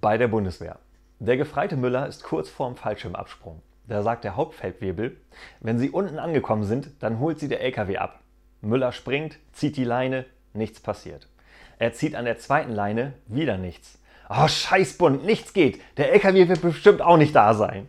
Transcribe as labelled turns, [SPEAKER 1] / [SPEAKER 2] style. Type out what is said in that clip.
[SPEAKER 1] Bei der Bundeswehr. Der gefreite Müller ist kurz vorm Fallschirmabsprung. Da sagt der Hauptfeldwebel, wenn Sie unten angekommen sind, dann holt Sie der LKW ab. Müller springt, zieht die Leine, nichts passiert. Er zieht an der zweiten Leine, wieder nichts. Oh, Scheißbund, nichts geht. Der LKW wird bestimmt auch nicht da sein.